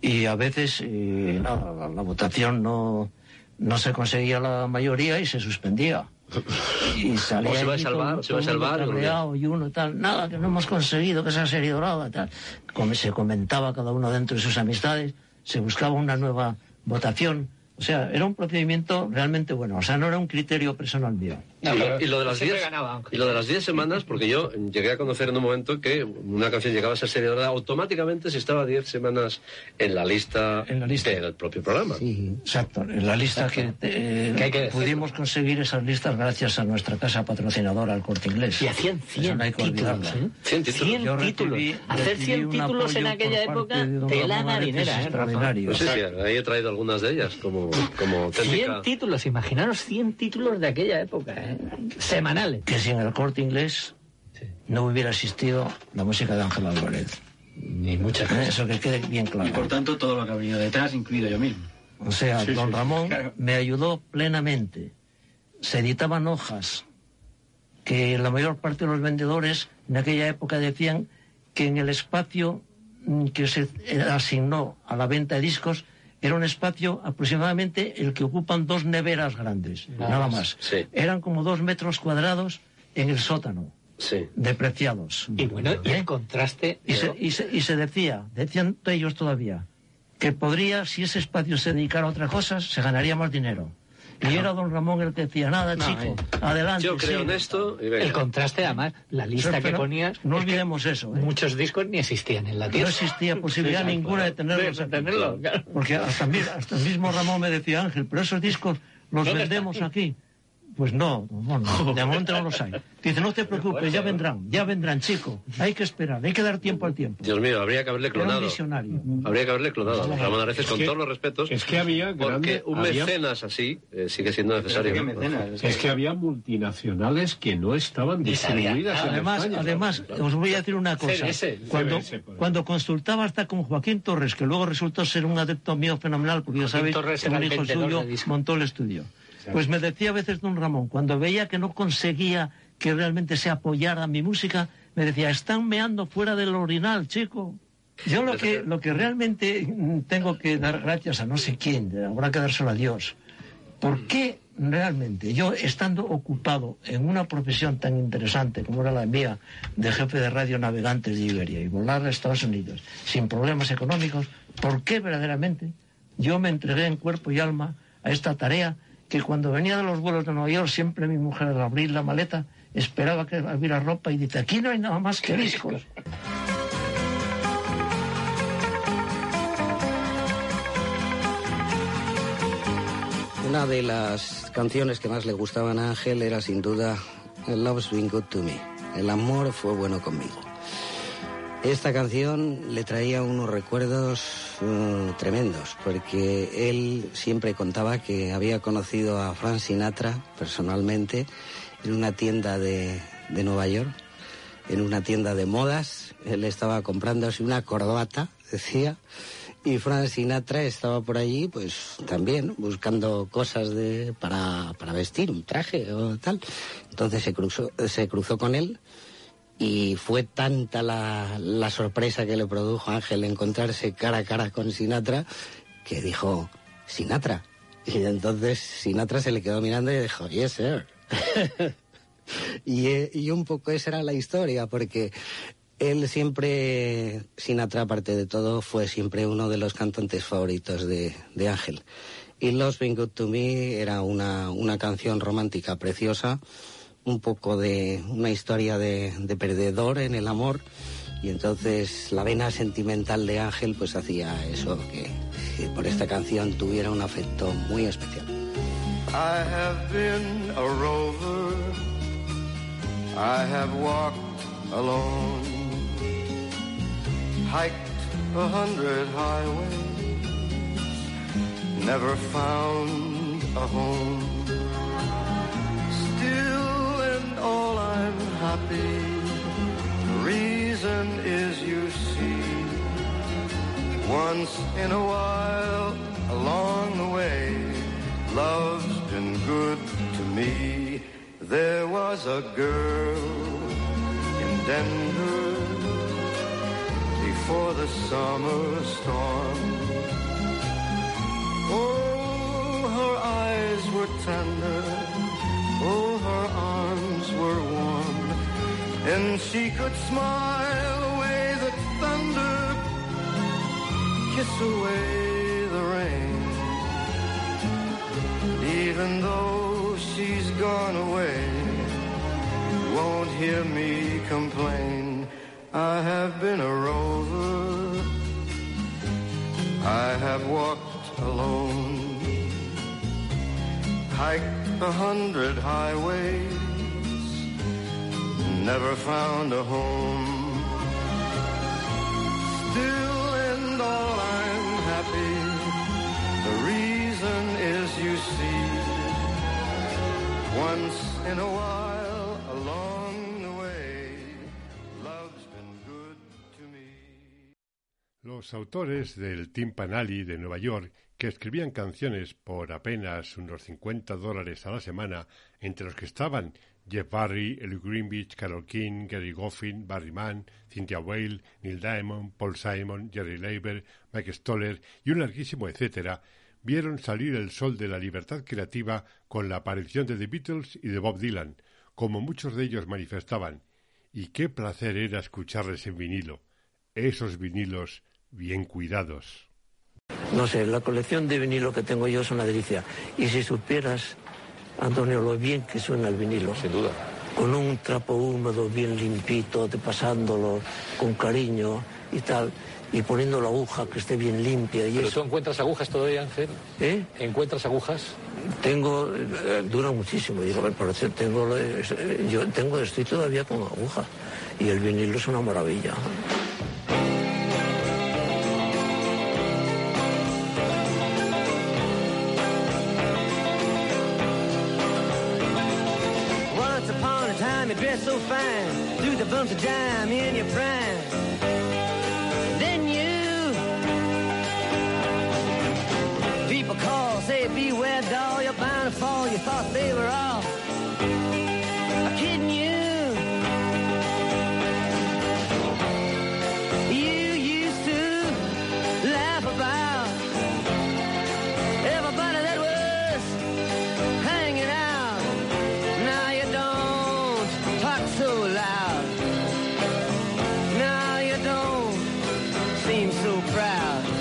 y a veces eh, la, la- la votación no, no se conseguía la mayoría y se suspendía. Y salía se va a salvar, se va a salvar, y uno tal, nada, que no hemos conseguido que esa serie dorada, tal. Como se comentaba cada uno dentro de sus amistades, se buscaba una nueva votación. O sea, era un procedimiento realmente bueno. O sea, no era un criterio personal mío. Y lo, y lo de las Siempre 10 ganaba, y lo de las 10 semanas, porque yo llegué a conocer en un momento que una canción llegaba a ser serie dorada, automáticamente se estaba 10 semanas en la lista, En la lista. del propio programa. Exacto, en la lista que, eh, Que hay que pudimos conseguir esas listas gracias a nuestra casa patrocinadora, el Corte Inglés. Y hacían Eso 100 no hay que títulos. ¿eh? 100 títulos. 100 Yo títulos. recibí- Hacer recibí 100 un títulos en aquella época, Ramón Areces marinera, ¿eh, extraordinario. Pues sí, sí, ahí he traído algunas de ellas como, como <laughs> 100 auténtica... títulos, imaginaros 100 títulos de aquella época, ¿eh? semanales. Que sin el Corte Inglés no hubiera existido la música de Ángel Álvarez. Ni muchas Eh, cosas. Eso que quede bien Y claro. por tanto, todo lo que ha venido detrás, incluido yo mismo. O sea, Sí, don sí, Ramón claro. me ayudó plenamente. Se editaban hojas que la mayor parte de los vendedores en aquella época decían que en el espacio mm, que se asignó a la venta de discos era un espacio aproximadamente el que ocupan dos neveras grandes, Nada nada más, sí. Eran como dos metros cuadrados en el sótano, Sí. depreciados. Y bueno, y el contraste. Y se, y se- y se decía, decían ellos todavía, que podría, si ese espacio se dedicara a otras cosas, se ganaría más dinero. Y era don Ramón el que decía, nada, No, chico, eh. adelante. Yo creo sí". en esto y venga. El contraste, además, la lista que Pero ponías. No es que olvidemos eso. ¿eh? Muchos discos ni existían en la No tierra. existía posibilidad Sí, ninguna de tenerlos. de aquí. tenerlo, claro. Porque hasta, mi- hasta el mismo Ramón me decía, Ángel, pero esos discos los ¿Dónde vendemos aquí. Pues no, no, no, <laughs> de momento no los hay. Dice, no te preocupes, ya vendrán, ya vendrán, chico. Hay que esperar, hay que dar tiempo al tiempo. Dios mío, habría que haberle Era un clonado. visionario. Habría que haberle clonado Ramón Areces con que- todos los respetos. es que había Porque grande- un había- mecenas así eh, sigue siendo necesario. Es que había multinacionales que no estaban distribuidas en Además, España. además, os voy a decir una cosa. CBS, Cuando, CBS, cuando consultaba hasta con Joaquín Torres, que luego resultó ser un adepto mío fenomenal, porque ya sabéis Torres un hijo suyo montó el estudio. Pues me decía a veces don Ramón, cuando veía que no conseguía que realmente se apoyara mi música, me decía, están meando fuera del orinal, chico. Yo lo que, lo que realmente tengo que dar gracias a no sé quién, habrá que dárselo a Dios. ¿Por qué realmente yo, estando ocupado en una profesión tan interesante como era la mía, de jefe de radio navegantes de Iberia y volar a Estados Unidos sin problemas económicos, ¿por qué verdaderamente yo me entregué en cuerpo y alma a esta tarea que cuando venía de los vuelos de Nueva York siempre mi mujer al abrir la maleta esperaba que hubiera ropa y dice, aquí no hay nada más que discos. Una de las canciones que más le gustaban a Ángel era sin duda Love's Been Good to Me. El amor fue bueno conmigo. Esta canción le traía unos recuerdos eh, tremendos, porque él siempre contaba que había conocido a Frank Sinatra personalmente en una tienda de, de Nueva York, en una tienda de modas. Él estaba comprándose una corbata, decía, y Frank Sinatra estaba por allí, pues también buscando cosas de, para, para vestir, un traje o tal. Entonces se cruzó, se cruzó con él y fue tanta la, la sorpresa que le produjo a Ángel encontrarse cara a cara con Sinatra que dijo, Sinatra. Y entonces Sinatra se le quedó mirando y dijo, yes, sir. <laughs> y, y un poco esa era la historia, porque él siempre, Sinatra aparte de todo, fue siempre uno de los cantantes favoritos de, de Ángel. Y Lost Been Good to Me era una, una canción romántica preciosa, un poco de una historia de, de perdedor en el amor. Y entonces la vena sentimental de Ángel pues hacía eso, que, por esta canción tuviera un afecto muy especial. I have walked alone, hiked a hundred highways, never found a home. All I'm happy. Reason is you see, once in a while along the way, love's been good to me. There was a girl in Denver before the summer storm. Oh, her eyes were tender, oh, her arms were warm, and she could smile away the thunder, kiss away the rain. Even though she's gone away, won't hear me complain. I have been a rover. I have walked alone, hiked a hundred highways, never found a home. Still and all I'm happy. The reason is you see, once in a while along the way, love's been good to me. Los autores del Timpanali de Nueva York, que escribían canciones por apenas unos 50 dólares a la semana, entre los que estaban Jeff Barry, Ellie Greenwich, Carol King, Gary Goffin, Barry Mann, Cynthia Whale, Neil Diamond, Paul Simon, Jerry Leiber, Mike Stoller y un larguísimo etcétera, vieron salir el sol de la libertad creativa con la aparición de The Beatles y de Bob Dylan, como muchos de ellos manifestaban. Y qué placer era escucharles en vinilo, esos vinilos bien cuidados. No sé, la colección de vinilo que tengo yo es una delicia. Y si supieras, Antonio, lo bien que suena el vinilo. Sin duda. Con un trapo húmedo bien limpito, de pasándolo con cariño y tal, y poniendo la aguja que esté bien limpia y ¿Pero eso. tú encuentras agujas todavía, Ángel? ¿Eh? ¿Encuentras agujas? Tengo, eh, dura muchísimo. Digo, "Ven, por eso tengo, eh, yo tengo, estoy todavía con aguja. Y el vinilo es una maravilla. Fine, threw the bumps of dime in your prime. Then you, people call, say beware doll, you're bound to fall. You thought they were all so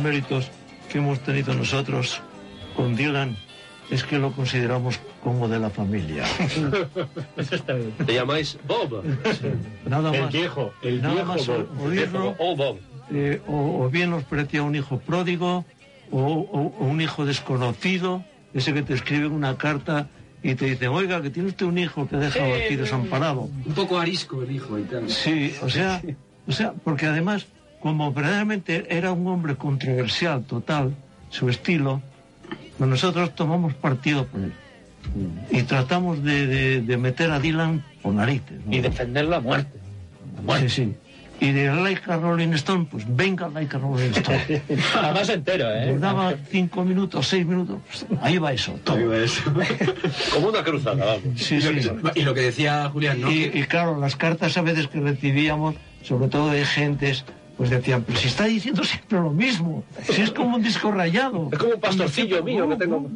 méritos que hemos tenido nosotros con Dylan es que lo consideramos como de la familia. <laughs> Eso está bien. ¿Te llamáis Bob? Nada El más. viejo, el nada viejo más Bob. oírlo, Oh, Bob. eh, o, o bien nos parecía un hijo pródigo o, o- o un hijo desconocido, ese que te escribe una carta y te dice, oiga, que tiene usted un hijo que ha dejado aquí desamparado. Un poco arisco el hijo y tal. Sí, o sea, <laughs> o sea, porque además, como verdaderamente era un hombre controversial total, su estilo, pues nosotros tomamos partido por él. Y tratamos de, de- de meter a Dylan por narices. ¿no? Y defenderlo a muerte. Sí, sí. Y de Laika Rolling Stone, pues venga Laika Rolling Stone. <laughs> Además entero, ¿eh? Nos daba cinco minutos, seis minutos, pues, ahí va eso. Todo. <laughs> Como una cruzada, vamos. Sí, sí. Y lo que decía Julián, ¿no? Y, y claro, las cartas a veces que recibíamos, sobre todo de gentes, pues decían, pero si está diciendo siempre lo mismo, si es como un disco rayado. Es como un pastorcillo mío que tengo.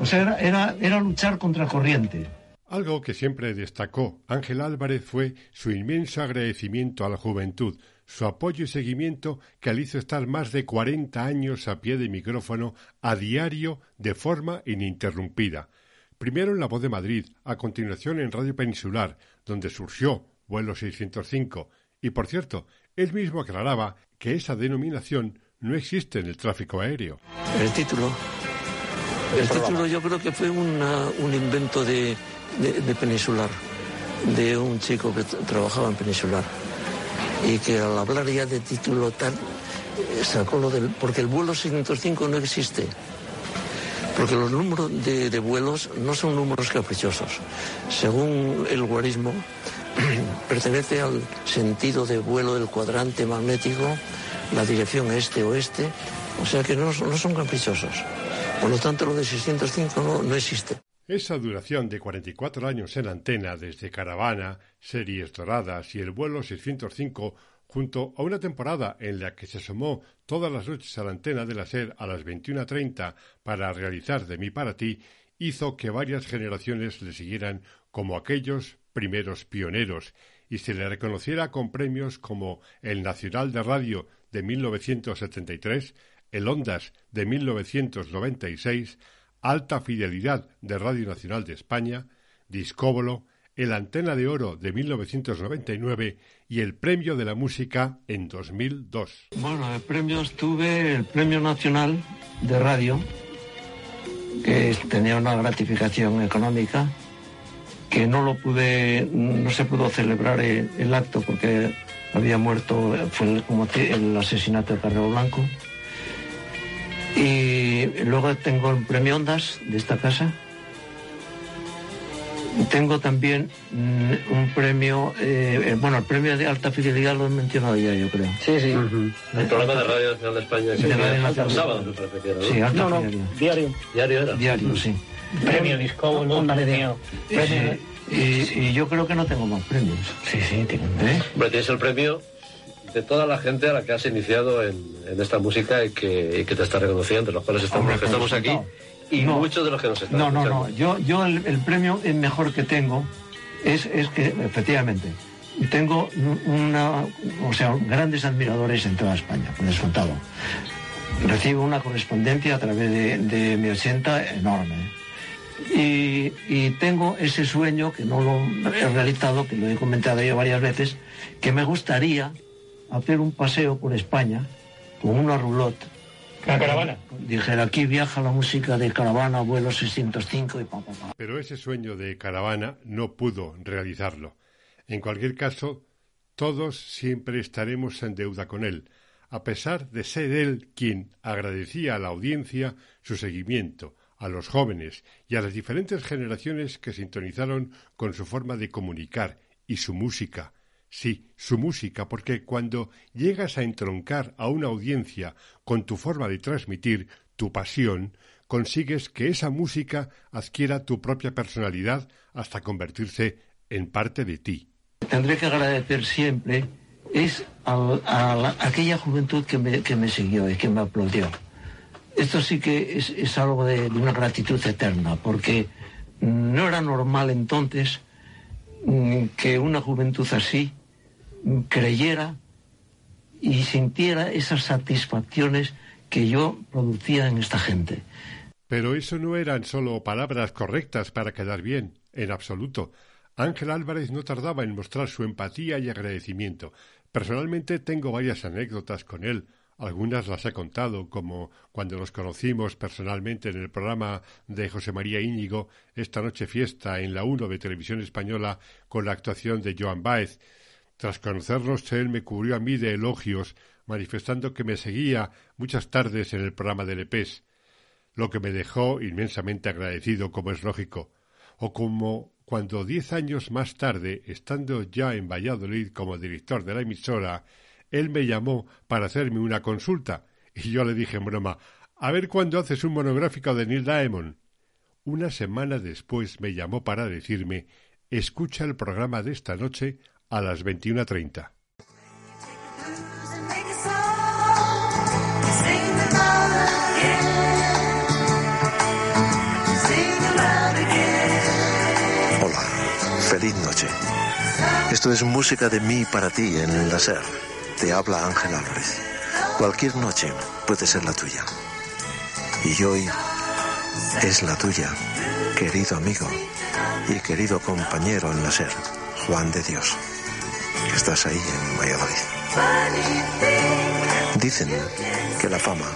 O sea, era, era, era luchar contra corriente. Algo que siempre destacó Ángel Álvarez fue su inmenso agradecimiento a la juventud, su apoyo y seguimiento que le hizo estar más de 40 años a pie de micrófono a diario de forma ininterrumpida. Primero en La Voz de Madrid, a continuación en Radio Peninsular, donde surgió Vuelo 605. Y por cierto, él mismo aclaraba que esa denominación no existe en el tráfico aéreo. El título. El título yo creo que fue una- un invento de, de- de Peninsular, de un chico que trabajaba en Peninsular. y que al hablar ya de título tal, eh, sacó lo del... porque el vuelo 605 no existe. Porque los números de, de vuelos no son números caprichosos. Según el guarismo, <clears throat> pertenece al sentido de vuelo del cuadrante magnético, la dirección este-oeste, o sea que no, son- caprichosos. Por lo tanto, lo de 605 no, no existe. Esa duración de 44 años en antena desde Caravana, Series Doradas y el vuelo 605, junto a una temporada en la que se asomó todas las noches a la antena de la SER a las 21.30 para realizar De mí para ti, hizo que varias generaciones le siguieran como aquellos primeros pioneros y se le reconociera con premios como el Nacional de Radio de 1973, el Ondas de 1996, Alta Fidelidad de Radio Nacional de España, Discóbolo, el Antena de Oro de 1999 y el Premio de la Música en 2002. Bueno, de premios tuve el Premio Nacional de Radio, que tenía una gratificación económica, que no lo pude, no se pudo celebrar el, el acto porque había muerto, fue el, como el asesinato de Carrero Blanco. Y luego tengo el Premio Ondas de esta casa. Tengo también mm, un premio, eh, eh, bueno, el premio de alta fidelidad lo he mencionado ya, yo creo. Sí, sí. El programa de Radio Nacional de España. De Radio era Nacional. los sábados, me parece que era, ¿no? Sí, alta No, no, fidelidad. diario. Diario era. Diario, sí. Premio Discóbolo, premio... premio- Y, y yo creo que no tengo más premios. Sí, sí, tengo. ¿Eh? Hombre, tienes el premio de toda la gente a la que has iniciado en, en esta música y que, y que te está reconociendo, los cuales estamos, Hombre, que estamos aquí y No. muchos de los que nos están No, no, no. Yo, yo el, el premio mejor que tengo es, es que, efectivamente, tengo una, o sea, grandes admiradores en toda España, por descontado. Recibo una correspondencia a través de, de mi 80 enorme. Y, y tengo ese sueño que no lo he realizado, que lo he comentado yo varias veces, que me gustaría hacer un paseo por España con una roulotte. La caravana. Dijera, aquí viaja la música de caravana, vuelo 605 y pa, pa, pa. Pero ese sueño de Caravana no pudo realizarlo. En cualquier caso, todos siempre estaremos en deuda con él, a pesar de ser él quien agradecía a la audiencia su seguimiento, a los jóvenes y a las diferentes generaciones que sintonizaron con su forma de comunicar y su música. Sí, su música, porque cuando llegas a entroncar a una audiencia con tu forma de transmitir, tu pasión, consigues que esa música adquiera tu propia personalidad hasta convertirse en parte de ti. Tendré que agradecer siempre es a, la- aquella juventud que me, que me siguió y que me aplaudió. Esto sí que es, algo de, de una gratitud eterna, porque no era normal entonces mm, que una juventud así mm, creyera y sintiera esas satisfacciones que yo producía en esta gente. Pero eso no eran solo palabras correctas para quedar bien, en absoluto. Ángel Álvarez no tardaba en mostrar su empatía y agradecimiento. Personalmente tengo varias anécdotas con él. Algunas las he contado, como cuando nos conocimos personalmente en el programa de José María Íñigo, Esta Noche Fiesta, en la 1 de Televisión Española, con la actuación de Joan Baez. Tras conocernos, él me cubrió a mí de elogios, manifestando que me seguía muchas tardes en el programa de Lepés lo que me dejó inmensamente agradecido, como es lógico, o como cuando diez años más tarde, estando ya en Valladolid como director de la emisora, él me llamó para hacerme una consulta, y yo le dije en broma, a ver cuándo haces un monográfico de Neil Diamond. Una semana después me llamó para decirme, escucha el programa de esta noche a las 21.30. Hola, feliz noche. Esto es música de mí para ti en el láser. Te habla Ángel Álvarez. Cualquier noche puede ser la tuya. Y hoy es la tuya, querido amigo y querido compañero en láser, Juan de Dios. Estás ahí en Valladolid. Dicen que la fama,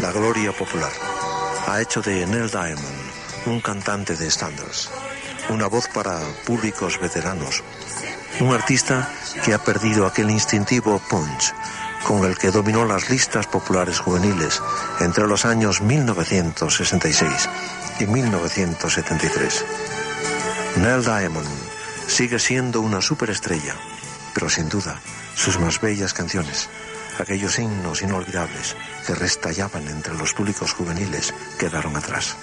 la gloria popular, ha hecho de Neil Diamond un cantante de estándares, una voz para públicos veteranos, Un artista que ha perdido aquel instintivo punch con el que dominó las listas populares juveniles entre los años 1966 y 1973. Nell Diamond sigue siendo una superestrella, pero sin duda sus más bellas canciones, aquellos himnos inolvidables que restallaban entre los públicos juveniles, quedaron atrás,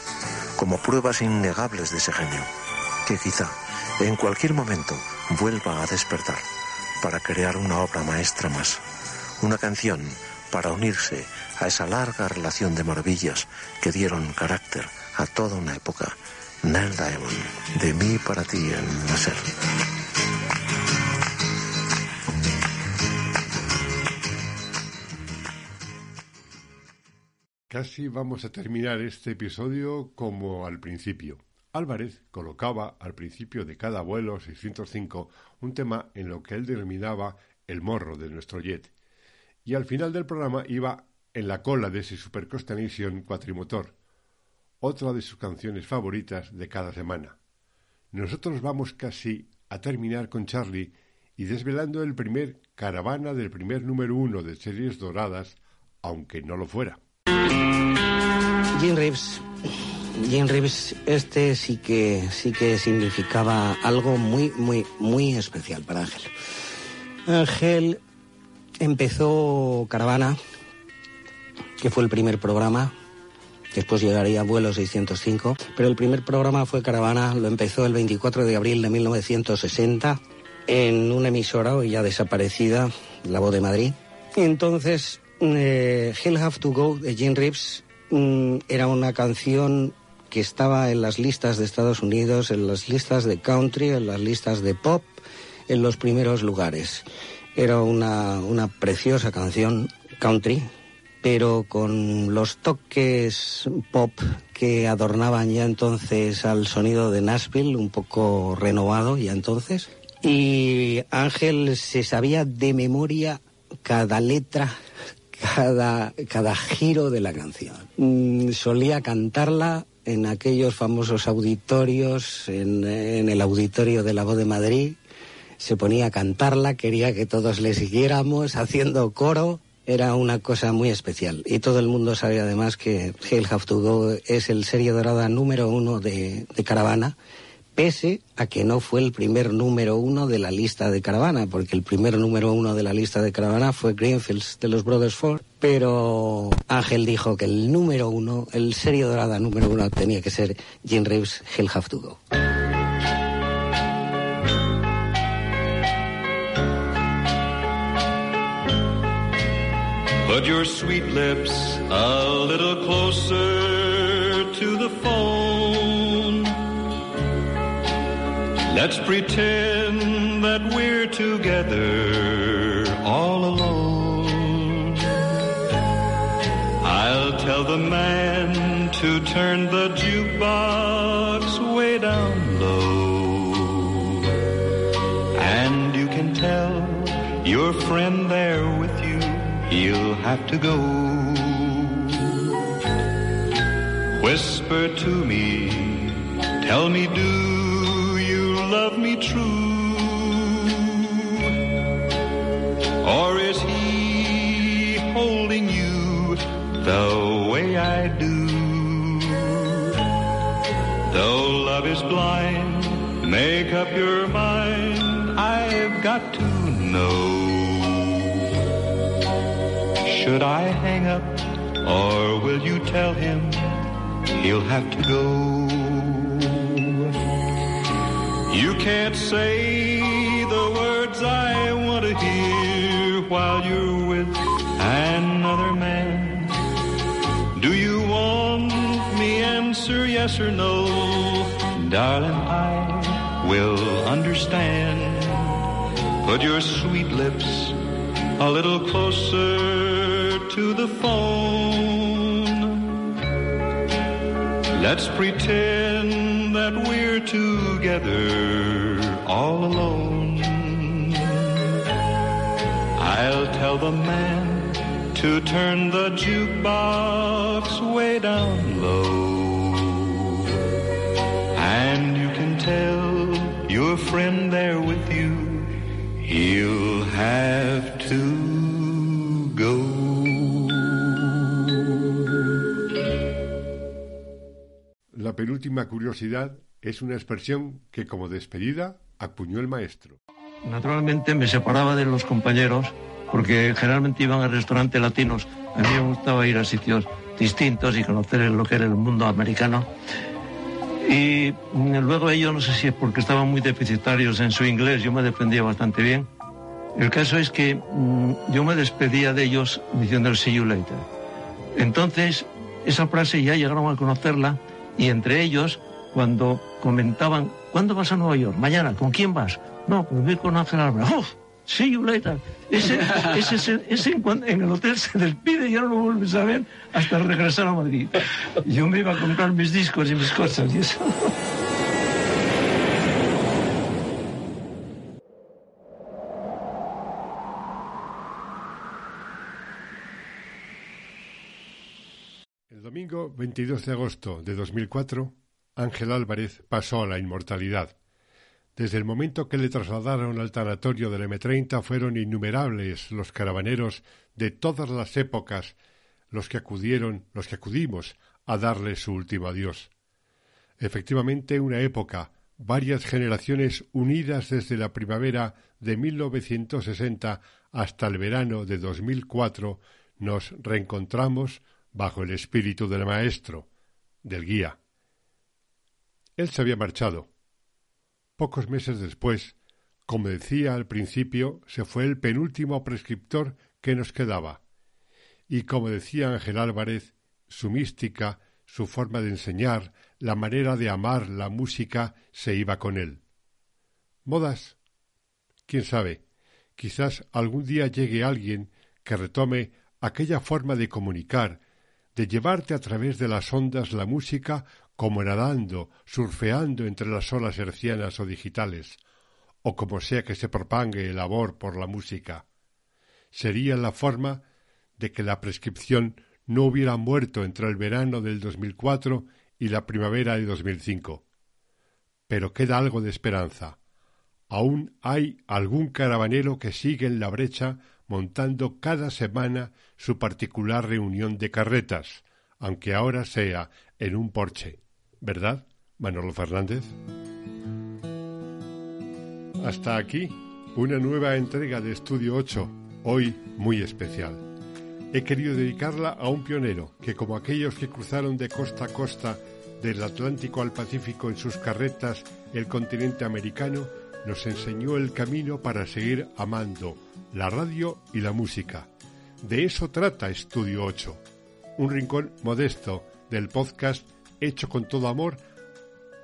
como pruebas innegables de ese genio, que quizá en cualquier momento vuelva a despertar para crear una obra maestra más una canción para unirse a esa larga relación de maravillas que dieron carácter a toda una época. Nell Diamond, de mí para ti en Nacer. Casi vamos a terminar este episodio como al principio. Álvarez colocaba al principio de cada vuelo 605 un tema en lo que él denominaba el morro de nuestro jet y al final del programa iba en la cola de ese Super Constellation cuatrimotor, otra de sus canciones favoritas de cada semana. Nosotros vamos casi a terminar con Charlie y desvelando el primer caravana del primer número uno de series doradas, aunque no lo fuera. Jim Reeves. Jim Reeves, este sí que sí que significaba algo muy, muy, muy especial para Ángel. Ángel empezó Caravana, que fue el primer programa. Después llegaría Vuelo 605. Pero el primer programa fue Caravana, lo empezó el 24 de abril de 1960 en una emisora hoy ya desaparecida, La Voz de Madrid. Entonces, eh, Hell Have to Go de Jim Reeves mm, era una canción que estaba en las listas de Estados Unidos, en las listas de country, en las listas de pop, en los primeros lugares. Era una, una preciosa canción country, pero con los toques pop que adornaban ya entonces al sonido de Nashville, un poco renovado ya entonces. Y Ángel se sabía de memoria cada letra, cada, cada giro de la canción. Mm, solía cantarla en aquellos famosos auditorios, en, el auditorio de la Voz de Madrid, se ponía a cantarla, quería que todos le siguiéramos haciendo coro. Era una cosa muy especial. Y todo el mundo sabe además que Hell Have to Go es el serie dorada número uno de Caravana, pese a que no fue el primer número uno de la lista de Caravana, porque el primer número uno de la lista de Caravana fue Greenfields de los Brothers Ford. Pero Ángel dijo que el número uno, el serie dorada número uno, tenía que ser Jim Reeves, Hell Have to Go. Put your sweet lips a little closer to the phone. Let's pretend that we're together all alone. I'll tell the man to turn the jukebox way down low. And you can tell your friend there with you he'll have to go. Whisper to me, tell me, do true? Or is he holding you the way I do? Though love is blind, make up your mind, I've got to know. Should I hang up or will you tell him he'll have to go? You can't say the words I want to hear while you're with another man. Do you want me to answer yes or no? Darling, I will understand. Put your sweet lips a little closer to the phone. Let's pretend that we're together all alone. I'll tell the man to turn the jukebox way down low. And you can tell your friend there with you, He'll have to go. La penúltima curiosidad es una expresión que como despedida acuñó el maestro. Naturalmente me separaba de los compañeros porque generalmente iban a restaurantes latinos. A mí me gustaba ir a sitios distintos y conocer lo que era el mundo americano. Y mm, luego ellos, no sé si es porque estaban muy deficitarios en su inglés, yo me defendía bastante bien. El caso es que mm, yo me despedía de ellos diciendo el see you later. Entonces, esa frase ya llegaron a conocerla y entre ellos, cuando comentaban, ¿cuándo vas a Nueva York? Mañana, ¿con quién vas? No, pues voy con Ángel Álvarez. ¡Uf! See you. Ese, ese, ese- ese en, el hotel se despide y ya no lo vuelves a ver hasta regresar a Madrid. Yo me iba a comprar mis discos y mis cosas. El domingo 22 de agosto de 2004, Ángel Álvarez pasó a la inmortalidad. Desde el momento que le trasladaron al tanatorio del M30 fueron innumerables los caravaneros de todas las épocas los que acudieron, los que acudimos a darle su último adiós. Efectivamente, una época, varias generaciones unidas desde la primavera de 1960 hasta el verano de 2004, nos reencontramos bajo el espíritu del maestro, del guía. Él se había marchado. Pocos meses después, como decía al principio, se fue el penúltimo prescriptor que nos quedaba. Y como decía Ángel Álvarez, su mística, su forma de enseñar, la manera de amar la música se iba con él. ¿Modas? ¿Quién sabe? Quizás algún día llegue alguien que retome aquella forma de comunicar, de llevarte a través de las ondas la música como nadando, surfeando entre las olas hercianas o digitales, o como sea que se propague el amor por la música. Sería la forma de que la prescripción no hubiera muerto entre el verano del 2004 y la primavera de 2005. Pero queda algo de esperanza. Aún hay algún caravanero que sigue en la brecha montando cada semana su particular reunión de carretas, aunque ahora sea en un porche. ¿Verdad, Manolo Fernández? Hasta aquí una nueva entrega de Estudio 8, hoy muy especial. He querido dedicarla a un pionero que, como aquellos que cruzaron de costa a costa del Atlántico al Pacífico en sus carretas el continente americano, nos enseñó el camino para seguir amando la radio y la música. De eso trata Estudio 8, un rincón modesto del podcast hecho con todo amor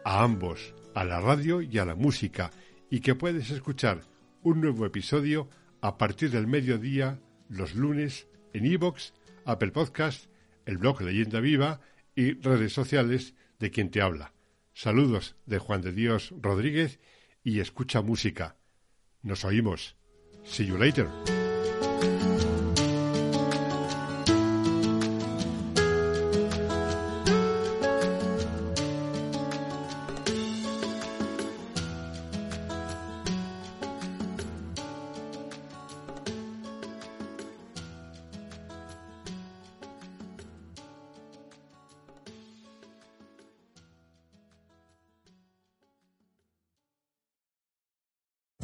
a ambos, a la radio y a la música, y que puedes escuchar un nuevo episodio a partir del mediodía los lunes en iVoox, Apple Podcast, el blog Leyenda Viva y redes sociales de quien te habla. Saludos de Juan de Dios Rodríguez y escucha música. Nos oímos. See you later.